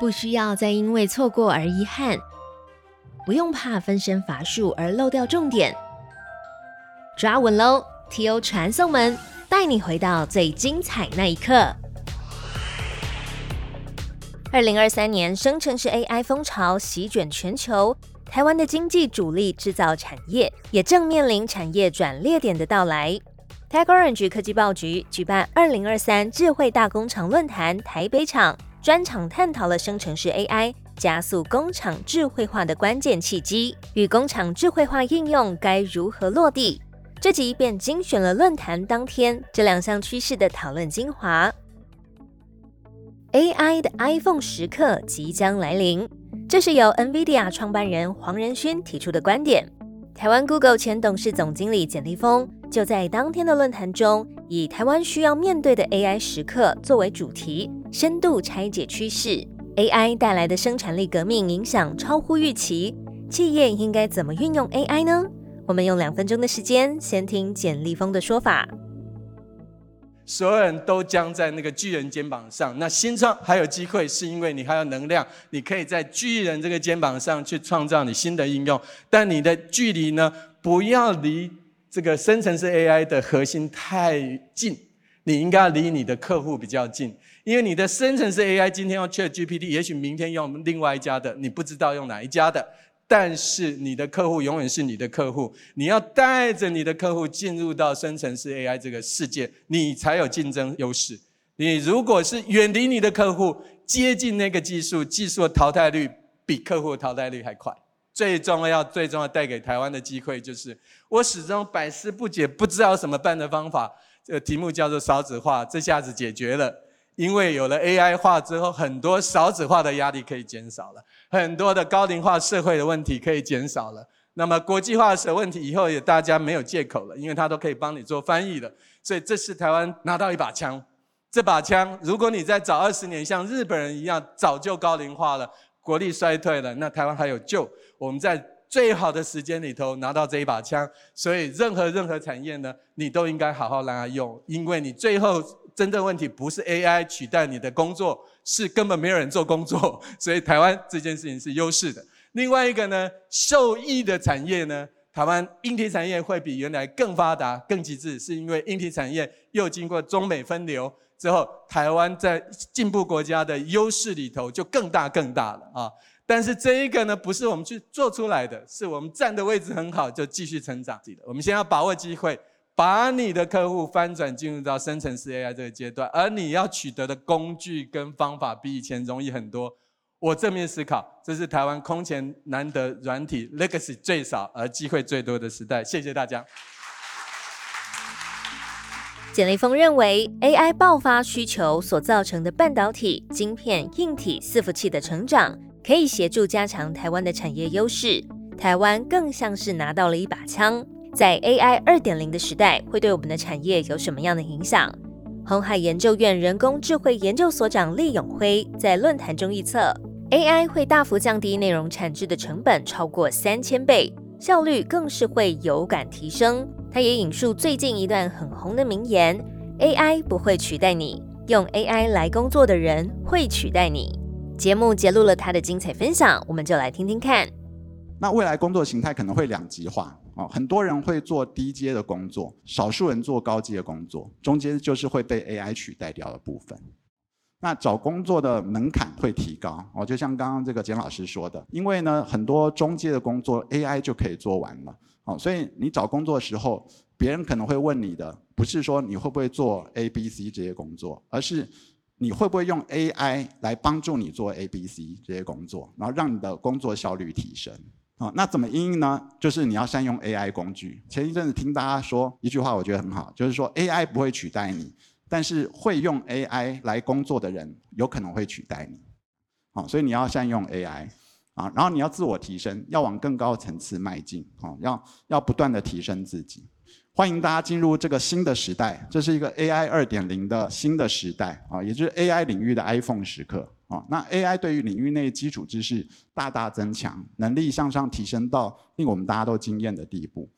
不需要再因为错过而遗憾，不用怕分身乏术而漏掉重点。抓稳喽！T.O. 传送门带你回到最精彩那一刻。二零二三年，生成式 AI 风潮席卷全球，台湾的经济主力制造产业也正面临产业转捩点的到来。Tech Orange 科技报局举办二零二三智慧大工厂论坛台北场。专场探讨了生成式 AI 加速工厂智慧化的关键契机与工厂智慧化应用该如何落地。这集便精选了论坛当天这两项趋势的讨论精华。AI 的 iPhone 时刻即将来临，这是由 NVIDIA 创办人黄仁勋提出的观点。台湾 Google 前董事总经理简立峰就在当天的论坛中，以台湾需要面对的 AI 时刻作为主题。深度拆解趋势，AI 带来的生产力革命影响超乎预期。企业应该怎么运用 AI 呢？我们用两分钟的时间，先听简立峰的说法。所有人都将在那个巨人肩膀上。那新创还有机会，是因为你还有能量，你可以在巨人这个肩膀上去创造你新的应用。但你的距离呢，不要离这个生成式 AI 的核心太近，你应该离你的客户比较近。因为你的生成式 AI 今天用 ChatGPT，也许明天用另外一家的，你不知道用哪一家的。但是你的客户永远是你的客户，你要带着你的客户进入到生成式 AI 这个世界，你才有竞争优势。你如果是远离你的客户，接近那个技术，技术的淘汰率比客户的淘汰率还快。最重要、最重要带给台湾的机会，就是我始终百思不解，不知道怎么办的方法。这个题目叫做少子化，这下子解决了。因为有了 AI 化之后，很多少子化的压力可以减少了，很多的高龄化社会的问题可以减少了。那么国际化的问题以后也大家没有借口了，因为它都可以帮你做翻译了。所以这是台湾拿到一把枪，这把枪如果你在早二十年像日本人一样早就高龄化了，国力衰退了，那台湾还有救。我们在最好的时间里头拿到这一把枪，所以任何任何产业呢，你都应该好好让它用，因为你最后。真正问题不是 AI 取代你的工作，是根本没有人做工作，所以台湾这件事情是优势的。另外一个呢，受益的产业呢，台湾硬体产业会比原来更发达、更极致，是因为硬体产业又经过中美分流之后，台湾在进步国家的优势里头就更大更大了啊。但是这一个呢，不是我们去做出来的，是我们站的位置很好，就继续成长。我们先要把握机会。把你的客户翻转进入到生成式 AI 这个阶段，而你要取得的工具跟方法比以前容易很多。我正面思考，这是台湾空前难得软体 legacy 最少而机会最多的时代。谢谢大家。简立峰认为，AI 爆发需求所造成的半导体、晶片、硬体、伺服器的成长，可以协助加强台湾的产业优势。台湾更像是拿到了一把枪。在 AI 二点零的时代，会对我们的产业有什么样的影响？红海研究院人工智慧研究所长厉永辉在论坛中预测，AI 会大幅降低内容产制的成本超过三千倍，效率更是会有感提升。他也引述最近一段很红的名言：“AI 不会取代你，用 AI 来工作的人会取代你。”节目揭露了他的精彩分享，我们就来听听看。那未来工作形态可能会两极化。哦，很多人会做低阶的工作，少数人做高阶的工作，中间就是会被 AI 取代掉的部分。那找工作的门槛会提高，哦，就像刚刚这个简老师说的，因为呢，很多中介的工作 AI 就可以做完了，哦，所以你找工作的时候，别人可能会问你的，不是说你会不会做 A、B、C 这些工作，而是你会不会用 AI 来帮助你做 A、B、C 这些工作，然后让你的工作效率提升。哦，那怎么应用呢？就是你要善用 AI 工具。前一阵子听大家说一句话，我觉得很好，就是说 AI 不会取代你，但是会用 AI 来工作的人有可能会取代你。好，所以你要善用 AI 啊，然后你要自我提升，要往更高层次迈进。好，要要不断的提升自己。欢迎大家进入这个新的时代，这是一个 AI 二点零的新的时代啊，也就是 AI 领域的 iPhone 时刻。啊那 AI 对于领域内基础知识大大增强，能力向上提升到令我们大家都惊艳的地步。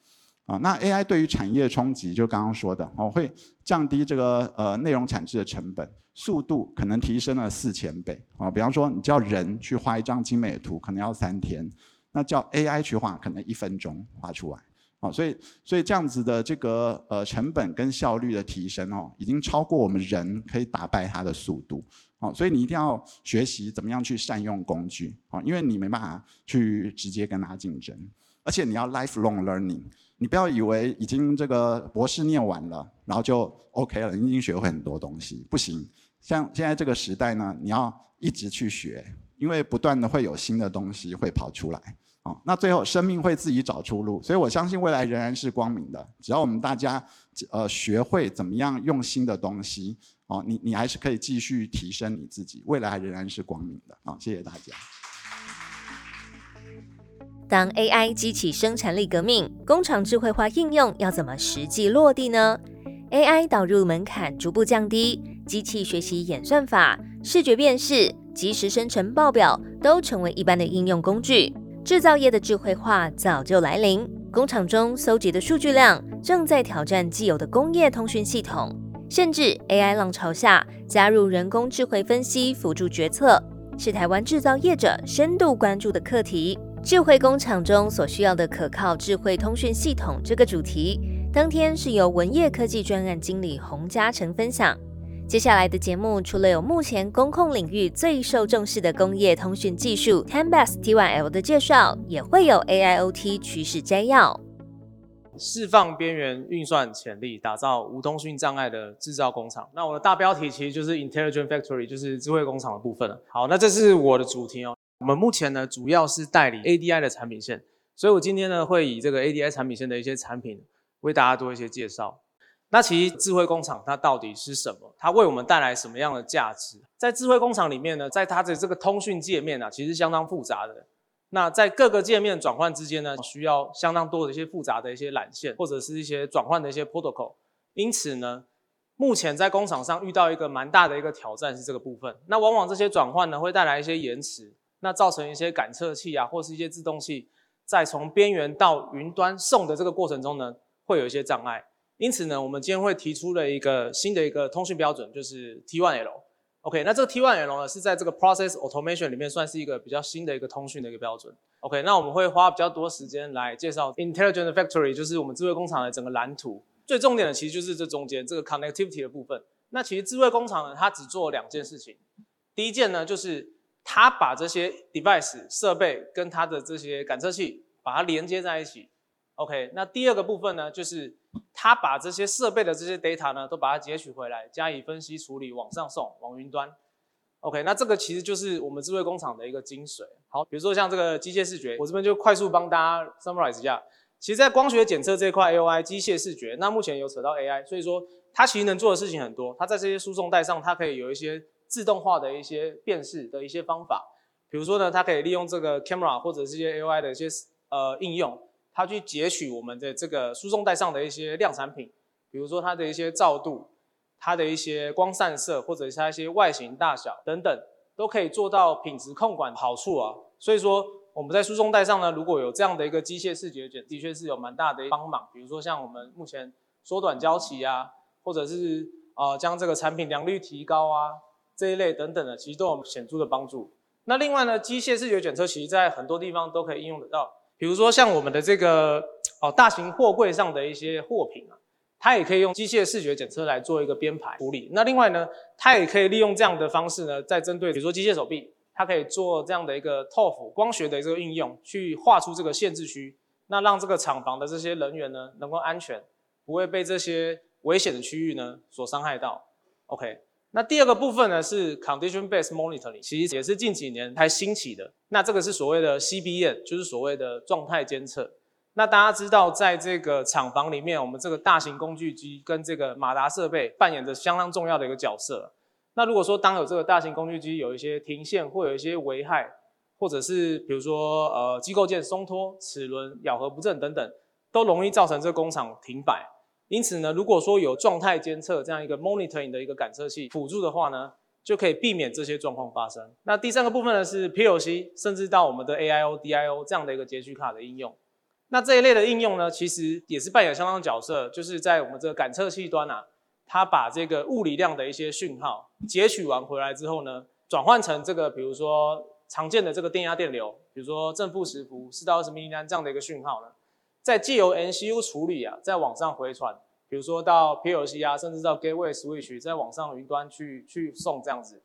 啊，那 AI 对于产业冲击，就刚刚说的哦，会降低这个呃内容产制的成本，速度可能提升了四千倍啊。比方说，你叫人去画一张精美的图，可能要三天，那叫 AI 去画，可能一分钟画出来。哦，所以所以这样子的这个呃成本跟效率的提升哦，已经超过我们人可以打败它的速度。哦，所以你一定要学习怎么样去善用工具。哦，因为你没办法去直接跟它竞争，而且你要 lifelong learning。你不要以为已经这个博士念完了，然后就 OK 了，你已经学会很多东西，不行。像现在这个时代呢，你要一直去学，因为不断的会有新的东西会跑出来。哦，那最后生命会自己找出路，所以我相信未来仍然是光明的。只要我们大家呃学会怎么样用新的东西，哦，你你还是可以继续提升你自己，未来仍然是光明的。啊，谢谢大家。当 AI 激起生产力革命，工厂智慧化应用要怎么实际落地呢？AI 导入门槛逐步降低，机器学习演算法、视觉辨识、即时生成报表都成为一般的应用工具。制造业的智慧化早就来临，工厂中搜集的数据量正在挑战既有的工业通讯系统，甚至 AI 浪潮下加入人工智慧分析辅助决策，是台湾制造业者深度关注的课题。智慧工厂中所需要的可靠智慧通讯系统这个主题，当天是由文业科技专案经理洪嘉诚分享。接下来的节目，除了有目前工控领域最受重视的工业通讯技术 t e m b a s T1L 的介绍，也会有 AIoT 趋势摘要，释放边缘运算潜力，打造无通讯障碍的制造工厂。那我的大标题其实就是 Intelligent Factory，就是智慧工厂的部分了。好，那这是我的主题哦。我们目前呢，主要是代理 ADI 的产品线，所以我今天呢，会以这个 ADI 产品线的一些产品，为大家做一些介绍。那其实智慧工厂它到底是什么？它为我们带来什么样的价值？在智慧工厂里面呢，在它的这个通讯界面啊，其实相当复杂的。那在各个界面转换之间呢，需要相当多的一些复杂的一些缆线，或者是一些转换的一些 protocol。因此呢，目前在工厂上遇到一个蛮大的一个挑战是这个部分。那往往这些转换呢，会带来一些延迟，那造成一些感测器啊，或是一些自动器，在从边缘到云端送的这个过程中呢，会有一些障碍。因此呢，我们今天会提出了一个新的一个通讯标准，就是 T1L。OK，那这个 T1L 呢是在这个 Process Automation 里面算是一个比较新的一个通讯的一个标准。OK，那我们会花比较多时间来介绍 Intelligent Factory，就是我们智慧工厂的整个蓝图。最重点的其实就是这中间这个 Connectivity 的部分。那其实智慧工厂呢，它只做两件事情。第一件呢，就是它把这些 device 设备跟它的这些感测器把它连接在一起。OK，那第二个部分呢，就是他把这些设备的这些 data 呢，都把它截取回来，加以分析处理，往上送，往云端。OK，那这个其实就是我们智慧工厂的一个精髓。好，比如说像这个机械视觉，我这边就快速帮大家 summarize 一下。其实，在光学检测这一块 AI 机械视觉，那目前有扯到 AI，所以说它其实能做的事情很多。它在这些输送带上，它可以有一些自动化的一些辨识的一些方法。比如说呢，它可以利用这个 camera 或者这些 AI 的一些呃应用。它去截取我们的这个输送带上的一些量产品，比如说它的一些照度、它的一些光散射，或者是它一些外形大小等等，都可以做到品质控管好处啊。所以说我们在输送带上呢，如果有这样的一个机械视觉卷，的确是有蛮大的帮忙。比如说像我们目前缩短交期啊，或者是呃将这个产品良率提高啊这一类等等的，其实都有显著的帮助。那另外呢，机械视觉检测其实在很多地方都可以应用得到。比如说像我们的这个哦大型货柜上的一些货品啊，它也可以用机械视觉检测来做一个编排处理。那另外呢，它也可以利用这样的方式呢，在针对比如说机械手臂，它可以做这样的一个 ToF 光学的这个应用，去画出这个限制区，那让这个厂房的这些人员呢能够安全，不会被这些危险的区域呢所伤害到。OK。那第二个部分呢是 condition based monitoring，其实也是近几年才兴起的。那这个是所谓的 CBN，就是所谓的状态监测。那大家知道，在这个厂房里面，我们这个大型工具机跟这个马达设备扮演着相当重要的一个角色。那如果说当有这个大型工具机有一些停线或有一些危害，或者是比如说呃机构件松脱、齿轮咬合不正等等，都容易造成这个工厂停摆。因此呢，如果说有状态监测这样一个 monitoring 的一个感测器辅助的话呢，就可以避免这些状况发生。那第三个部分呢是 PLC，甚至到我们的 AIO、DIO 这样的一个截取卡的应用。那这一类的应用呢，其实也是扮演相当角色，就是在我们这个感测器端啊，它把这个物理量的一些讯号截取完回来之后呢，转换成这个比如说常见的这个电压电流，比如说正负十伏四到二十米安这样的一个讯号呢，再借由 NCU 处理啊，再往上回传，比如说到 PLC 啊，甚至到 Gateway Switch，再往上云端去去送这样子。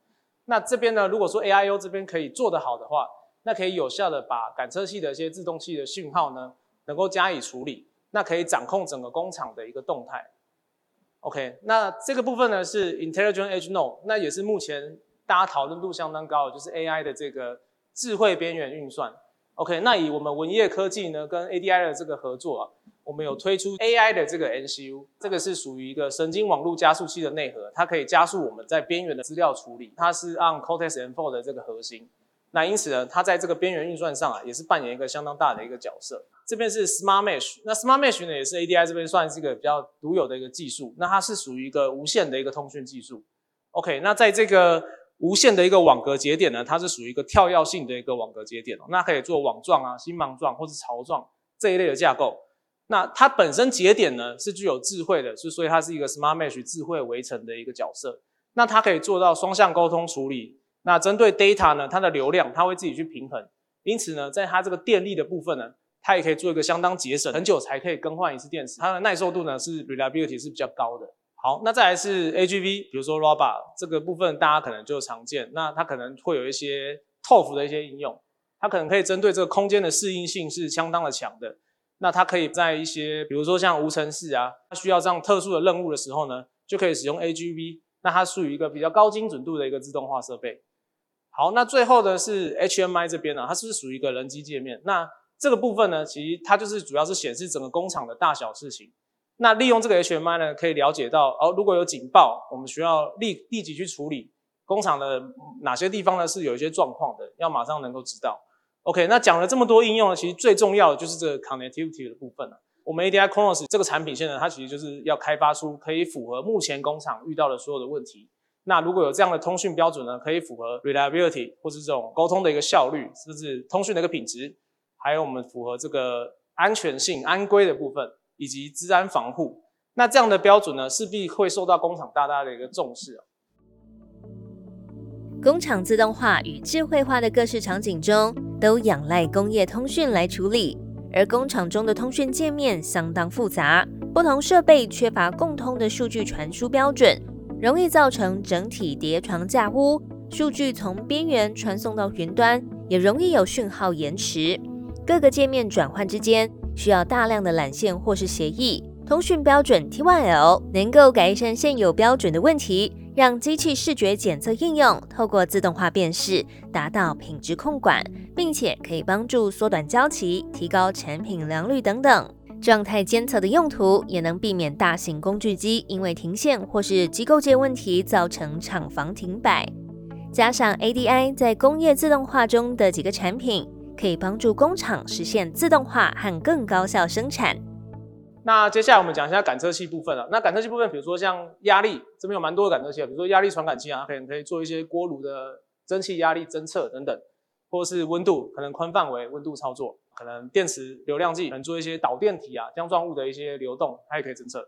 那这边呢，如果说 AIO 这边可以做得好的话，那可以有效的把感测器的一些自动器的讯号呢。能够加以处理，那可以掌控整个工厂的一个动态。OK，那这个部分呢是 Intelligent Edge Node，那也是目前大家讨论度相当高的，就是 AI 的这个智慧边缘运算。OK，那以我们文业科技呢跟 ADI 的这个合作啊，我们有推出 AI 的这个 NCU，这个是属于一个神经网络加速器的内核，它可以加速我们在边缘的资料处理，它是按 Cortex M4 的这个核心。那因此呢，它在这个边缘运算上啊，也是扮演一个相当大的一个角色。这边是 Smart Mesh，那 Smart Mesh 呢，也是 ADI 这边算是一个比较独有的一个技术。那它是属于一个无线的一个通讯技术。OK，那在这个无线的一个网格节点呢，它是属于一个跳跃性的一个网格节点哦。那可以做网状啊、星芒状或是槽状这一类的架构。那它本身节点呢是具有智慧的，是所以它是一个 Smart Mesh 智慧围城的一个角色。那它可以做到双向沟通处理。那针对 data 呢，它的流量它会自己去平衡，因此呢，在它这个电力的部分呢，它也可以做一个相当节省，很久才可以更换一次电池，它的耐受度呢是 reliability 是比较高的。好，那再来是 AGV，比如说 ROBA 这个部分大家可能就常见，那它可能会有一些 TOF 的一些应用，它可能可以针对这个空间的适应性是相当的强的。那它可以在一些比如说像无尘室啊，它需要这样特殊的任务的时候呢，就可以使用 AGV，那它属于一个比较高精准度的一个自动化设备。好，那最后的是 HMI 这边呢，它是不是属于一个人机界面？那这个部分呢，其实它就是主要是显示整个工厂的大小事情。那利用这个 HMI 呢，可以了解到哦，如果有警报，我们需要立立即去处理工厂的哪些地方呢是有一些状况的，要马上能够知道。OK，那讲了这么多应用呢，其实最重要的就是这个 connectivity 的部分了。我们 ADI Chronos 这个产品线呢，它其实就是要开发出可以符合目前工厂遇到的所有的问题。那如果有这样的通讯标准呢，可以符合 reliability 或是这种沟通的一个效率，甚至通讯的一个品质，还有我们符合这个安全性、安规的部分，以及治安防护，那这样的标准呢，势必会受到工厂大大的一个重视啊。工厂自动化与智慧化的各式场景中，都仰赖工业通讯来处理，而工厂中的通讯界面相当复杂，不同设备缺乏共通的数据传输标准。容易造成整体叠床架屋，数据从边缘传送到云端，也容易有讯号延迟。各个界面转换之间需要大量的缆线或是协议。通讯标准 T Y L 能够改善现有标准的问题，让机器视觉检测应用透过自动化辨识，达到品质控管，并且可以帮助缩短交期、提高产品良率等等。状态监测的用途也能避免大型工具机因为停线或是机构件问题造成厂房停摆。加上 ADI 在工业自动化中的几个产品，可以帮助工厂实现自动化和更高效生产。那接下来我们讲一下感测器部分了。那感测器部分，比如说像压力，这边有蛮多的感测器，比如说压力传感器啊，可能可以做一些锅炉的蒸汽压力侦测等等。或是温度，可能宽范围温度操作，可能电池流量计，可能做一些导电体啊、浆状物的一些流动，它也可以侦测。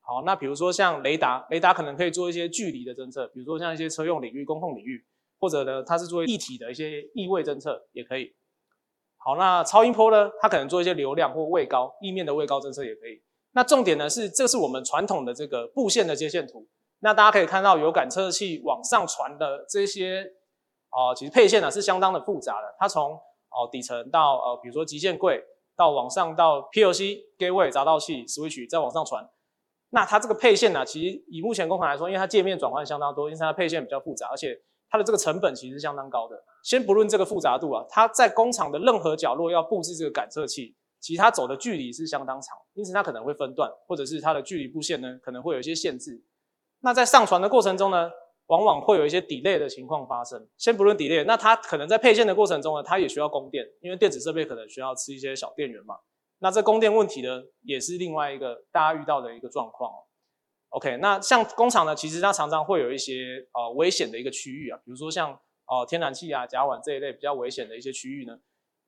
好，那比如说像雷达，雷达可能可以做一些距离的侦测，比如说像一些车用领域、公控领域，或者呢，它是做一体的一些异位侦测也可以。好，那超音波呢，它可能做一些流量或位高、意面的位高侦测也可以。那重点呢是，这是我们传统的这个布线的接线图。那大家可以看到，有感测器往上传的这些。哦，其实配线呢是相当的复杂的，它从哦底层到呃，比如说极限柜，到往上到 PLC gateway 闸道器 switch 再往上传，那它这个配线呢，其实以目前工厂来说，因为它界面转换相当多，因为它配线比较复杂，而且它的这个成本其实相当高的。先不论这个复杂度啊，它在工厂的任何角落要布置这个感测器，其实它走的距离是相当长，因此它可能会分段，或者是它的距离布线呢可能会有一些限制。那在上传的过程中呢？往往会有一些 delay 的情况发生。先不论 delay，那它可能在配线的过程中呢，它也需要供电，因为电子设备可能需要吃一些小电源嘛。那这供电问题呢，也是另外一个大家遇到的一个状况。OK，那像工厂呢，其实它常常会有一些呃危险的一个区域啊，比如说像呃天然气啊、甲烷这一类比较危险的一些区域呢，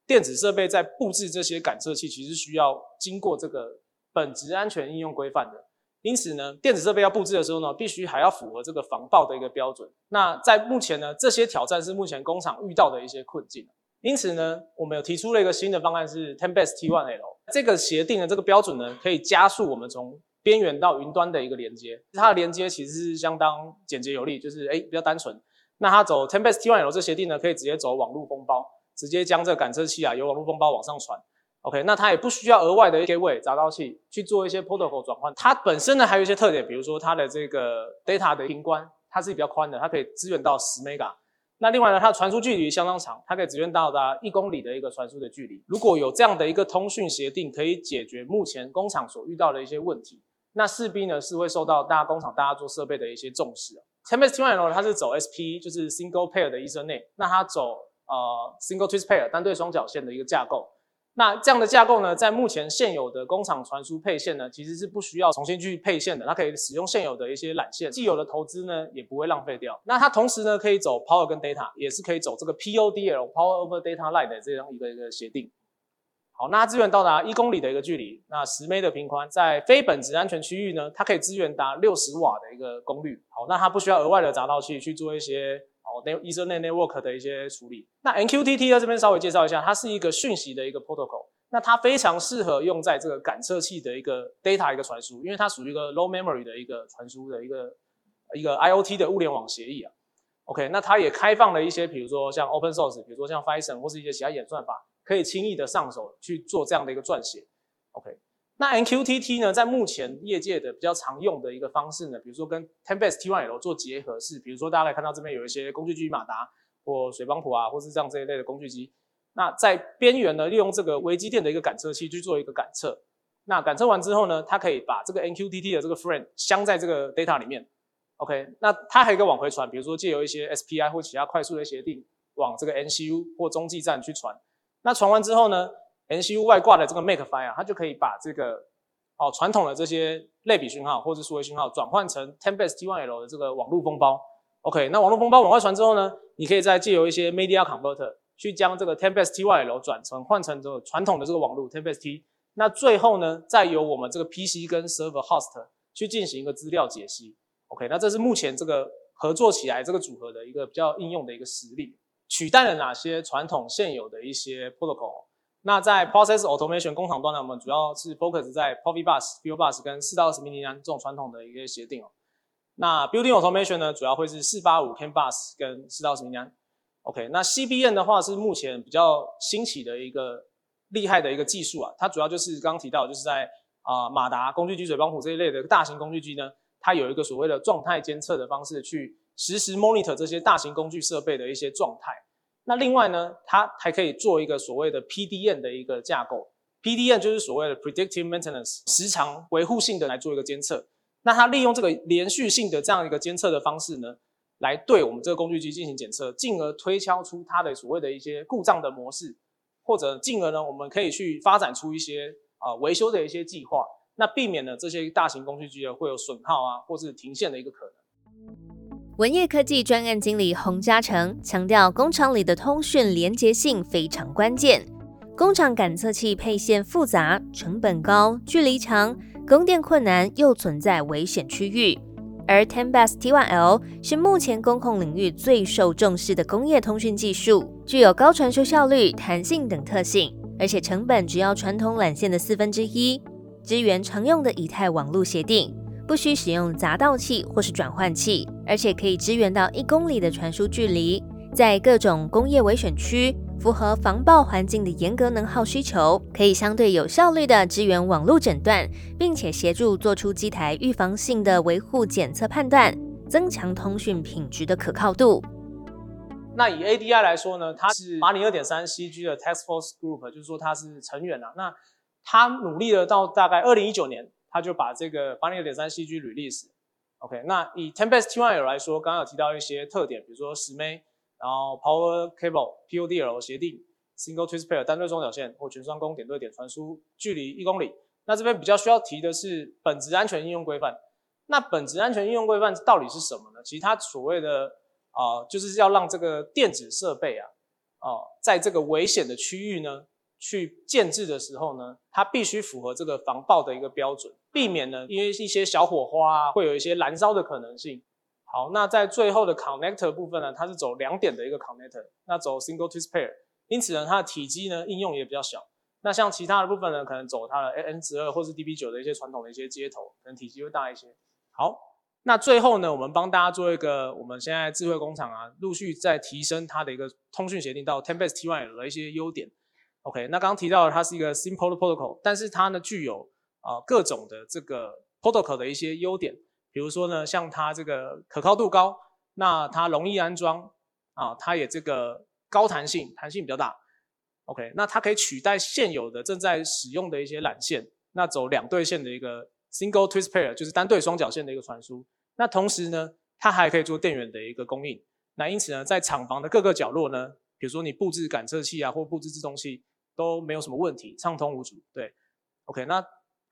电子设备在布置这些感测器，其实需要经过这个本质安全应用规范的。因此呢，电子设备要布置的时候呢，必须还要符合这个防爆的一个标准。那在目前呢，这些挑战是目前工厂遇到的一些困境。因此呢，我们有提出了一个新的方案，是 Ten Best T1L 这个协定的这个标准呢，可以加速我们从边缘到云端的一个连接。它的连接其实是相当简洁有力，就是哎比较单纯。那它走 Tempest T1L 这协定呢，可以直接走网络封包，直接将这个感测器啊由网络封包往上传。OK，那它也不需要额外的 gateway 闸道器去做一些 protocol 转换。它本身呢还有一些特点，比如说它的这个 data 的频宽，它是比较宽的，它可以支援到十 mega。那另外呢，它的传输距离相当长，它可以支援到达一公里的一个传输的距离。如果有这样的一个通讯协定，可以解决目前工厂所遇到的一些问题，那势必呢是会受到大家工厂大家做设备的一些重视。Tempest T1L 它是走 SP，就是 single pair 的 Ethernet，那它走呃 single twist pair 单对双绞线的一个架构。那这样的架构呢，在目前现有的工厂传输配线呢，其实是不需要重新去配线的，它可以使用现有的一些缆线，既有的投资呢也不会浪费掉。那它同时呢可以走 Power 跟 Data，也是可以走这个 PODL Power over Data Line 的这样一个一个协定。好，那它支援到达一公里的一个距离，那十 m 的频宽，在非本质安全区域呢，它可以支援达六十瓦的一个功率。好，那它不需要额外的闸道器去做一些。哦，Ethernet network 的一些处理。那 NQTT 在这边稍微介绍一下，它是一个讯息的一个 protocol。那它非常适合用在这个感测器的一个 data 一个传输，因为它属于一个 low memory 的一个传输的一个一个 IOT 的物联网协议啊。OK，那它也开放了一些，比如说像 open source，比如说像 Python 或是一些其他演算法，可以轻易的上手去做这样的一个撰写。OK。那 MQTT 呢，在目前业界的比较常用的一个方式呢，比如说跟 Tempest T1L 做结合，是比如说大家可以看到这边有一些工具机马达或水邦普啊，或是这样这一类的工具机。那在边缘呢，利用这个微机电的一个感测器去做一个感测。那感测完之后呢，它可以把这个 MQTT 的这个 frame 镶在这个 data 里面。OK，那它还有一个往回传，比如说借由一些 SPI 或其他快速的协定往这个 NCU 或中继站去传。那传完之后呢？NCU 外挂的这个 Makefile 啊，它就可以把这个哦传统的这些类比讯号或者数位讯号转换成 Tempest T1L 的这个网络封包。OK，那网络封包往外传之后呢，你可以再借由一些 Media Converter 去将这个 Tempest T1L 转成换成这个传统的这个网络 Tempest T。那最后呢，再由我们这个 PC 跟 Server Host 去进行一个资料解析。OK，那这是目前这个合作起来这个组合的一个比较应用的一个实例，取代了哪些传统现有的一些 Protocol。那在 process automation 工厂端呢，我们主要是 focus 在 Profibus、Fieldbus 跟四到二十 m i l 这种传统的一个协定哦。那 building automation 呢，主要会是四八五 CAN bus 跟四到二十 m i l OK，那 CBN 的话是目前比较新起的一个厉害的一个技术啊。它主要就是刚刚提到，就是在啊马达、工具机、水泵浦这一类的大型工具机呢，它有一个所谓的状态监测的方式，去实时 monitor 这些大型工具设备的一些状态。那另外呢，它还可以做一个所谓的 PDN 的一个架构，PDN 就是所谓的 predictive maintenance，时常维护性的来做一个监测。那它利用这个连续性的这样一个监测的方式呢，来对我们这个工具机进行检测，进而推敲出它的所谓的一些故障的模式，或者进而呢，我们可以去发展出一些啊维修的一些计划，那避免了这些大型工具机呢会有损耗啊，或是停线的一个可能。文业科技专案经理洪嘉诚强调，工厂里的通讯连接性非常关键。工厂感测器配线复杂、成本高、距离长、供电困难，又存在危险区域。而 ten best tyl 是目前工控领域最受重视的工业通讯技术，具有高传输效率、弹性等特性，而且成本只要传统缆线的四分之一，支援常用的以太网络协定。不需使用闸道器或是转换器，而且可以支援到一公里的传输距离，在各种工业危险区，符合防爆环境的严格能耗需求，可以相对有效率的支援网络诊断，并且协助做出机台预防性的维护检测判断，增强通讯品质的可靠度。那以 ADI 来说呢，它是八零二点三 CG 的 Task Force Group，就是说它是成员啊。那它努力了到大概二零一九年。他就把这个八零二点三 CG 履历史，OK 那以 Tempest T1L 来说，刚刚有提到一些特点，比如说十枚，然后 Power Cable PODL 协定，Single Twist Pair 单对双绞线或全双工点对点传输距离一公里。那这边比较需要提的是本质安全应用规范。那本质安全应用规范到底是什么呢？其实它所谓的啊，就是要让这个电子设备啊哦，在这个危险的区域呢，去建制的时候呢，它必须符合这个防爆的一个标准，避免呢因为一些小火花啊，会有一些燃烧的可能性。好，那在最后的 connector 部分呢，它是走两点的一个 connector，那走 single twist pair，因此呢，它的体积呢应用也比较小。那像其他的部分呢，可能走它的 N 十二或是 DB 九的一些传统的一些接头，可能体积会大一些。好，那最后呢，我们帮大家做一个我们现在智慧工厂啊，陆续在提升它的一个通讯协定到 Ten Base T1 的一些优点。OK，那刚刚提到它是一个 Simple Protocol，但是它呢具有啊各种的这个 Protocol 的一些优点，比如说呢，像它这个可靠度高，那它容易安装啊，它也这个高弹性，弹性比较大。OK，那它可以取代现有的正在使用的一些缆线，那走两对线的一个 single twist pair，就是单对双绞线的一个传输。那同时呢，它还可以做电源的一个供应。那因此呢，在厂房的各个角落呢，比如说你布置感测器啊，或布置制动器都没有什么问题，畅通无阻。对，OK，那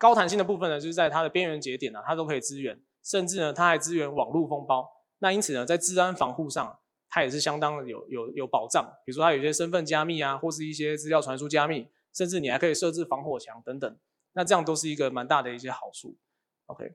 高弹性的部分呢，就是在它的边缘节点呢，它都可以支援，甚至呢，它还支援网络封包。那因此呢，在治安防护上。它也是相当的有有有保障，比如说它有些身份加密啊，或是一些资料传输加密，甚至你还可以设置防火墙等等，那这样都是一个蛮大的一些好处。OK，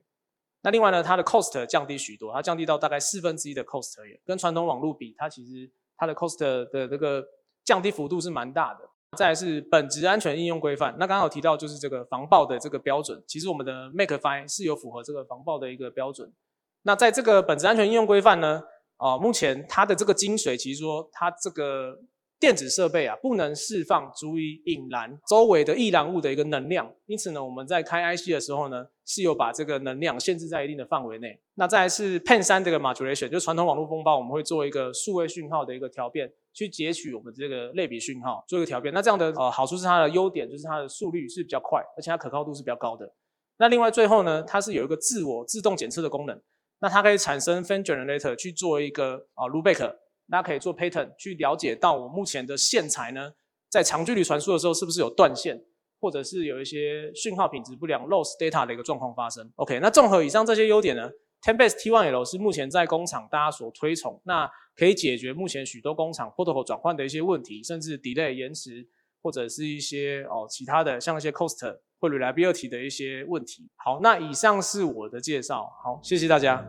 那另外呢，它的 cost 降低许多，它降低到大概四分之一的 cost 也，跟传统网络比，它其实它的 cost 的这个降低幅度是蛮大的。再来是本质安全应用规范，那刚好提到就是这个防爆的这个标准，其实我们的 Makefy 是有符合这个防爆的一个标准。那在这个本质安全应用规范呢？啊，目前它的这个精髓，其实说它这个电子设备啊，不能释放足以引燃周围的易燃物的一个能量。因此呢，我们在开 IC 的时候呢，是有把这个能量限制在一定的范围内。那再来是 Pen 三这个 modulation，就传统网络风暴，我们会做一个数位讯号的一个调变，去截取我们这个类比讯号，做一个调变。那这样的呃好处是它的优点，就是它的速率是比较快，而且它可靠度是比较高的。那另外最后呢，它是有一个自我自动检测的功能。那它可以产生 fan generator 去做一个啊 loopback，那可以做 pattern 去了解到我目前的线材呢，在长距离传输的时候是不是有断线，或者是有一些讯号品质不良 loss data 的一个状况发生。OK，那综合以上这些优点呢，Ten-base T1L 是目前在工厂大家所推崇，那可以解决目前许多工厂 protocol 转换的一些问题，甚至 delay 延迟，或者是一些哦其他的像一些 cost。或 reliability 的一些问题。好，那以上是我的介绍。好，谢谢大家。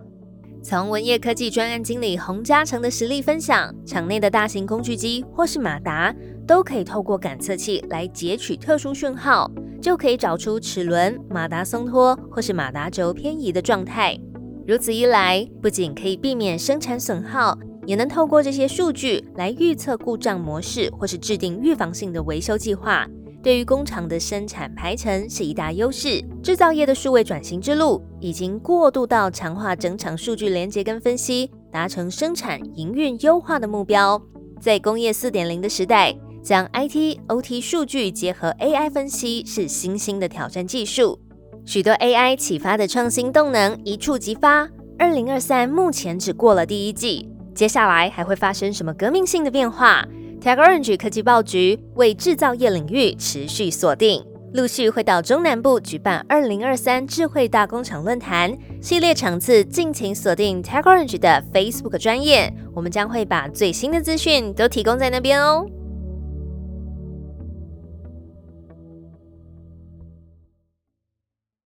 从文业科技专案经理洪嘉诚的实力分享，场内的大型工具机或是马达，都可以透过感测器来截取特殊讯号，就可以找出齿轮、马达松脱或是马达轴偏移的状态。如此一来，不仅可以避免生产损耗，也能透过这些数据来预测故障模式，或是制定预防性的维修计划。对于工厂的生产排程是一大优势。制造业的数位转型之路已经过渡到强化整场数据连接跟分析，达成生产营运优化的目标。在工业四点零的时代，将 IT、OT 数据结合 AI 分析是新兴的挑战技术。许多 AI 启发的创新动能一触即发。二零二三目前只过了第一季，接下来还会发生什么革命性的变化？TechOrange 科技报局为制造业领域持续锁定，陆续会到中南部举办二零二三智慧大工厂论坛系列场次，敬请锁定 TechOrange 的 Facebook 专业，我们将会把最新的资讯都提供在那边哦。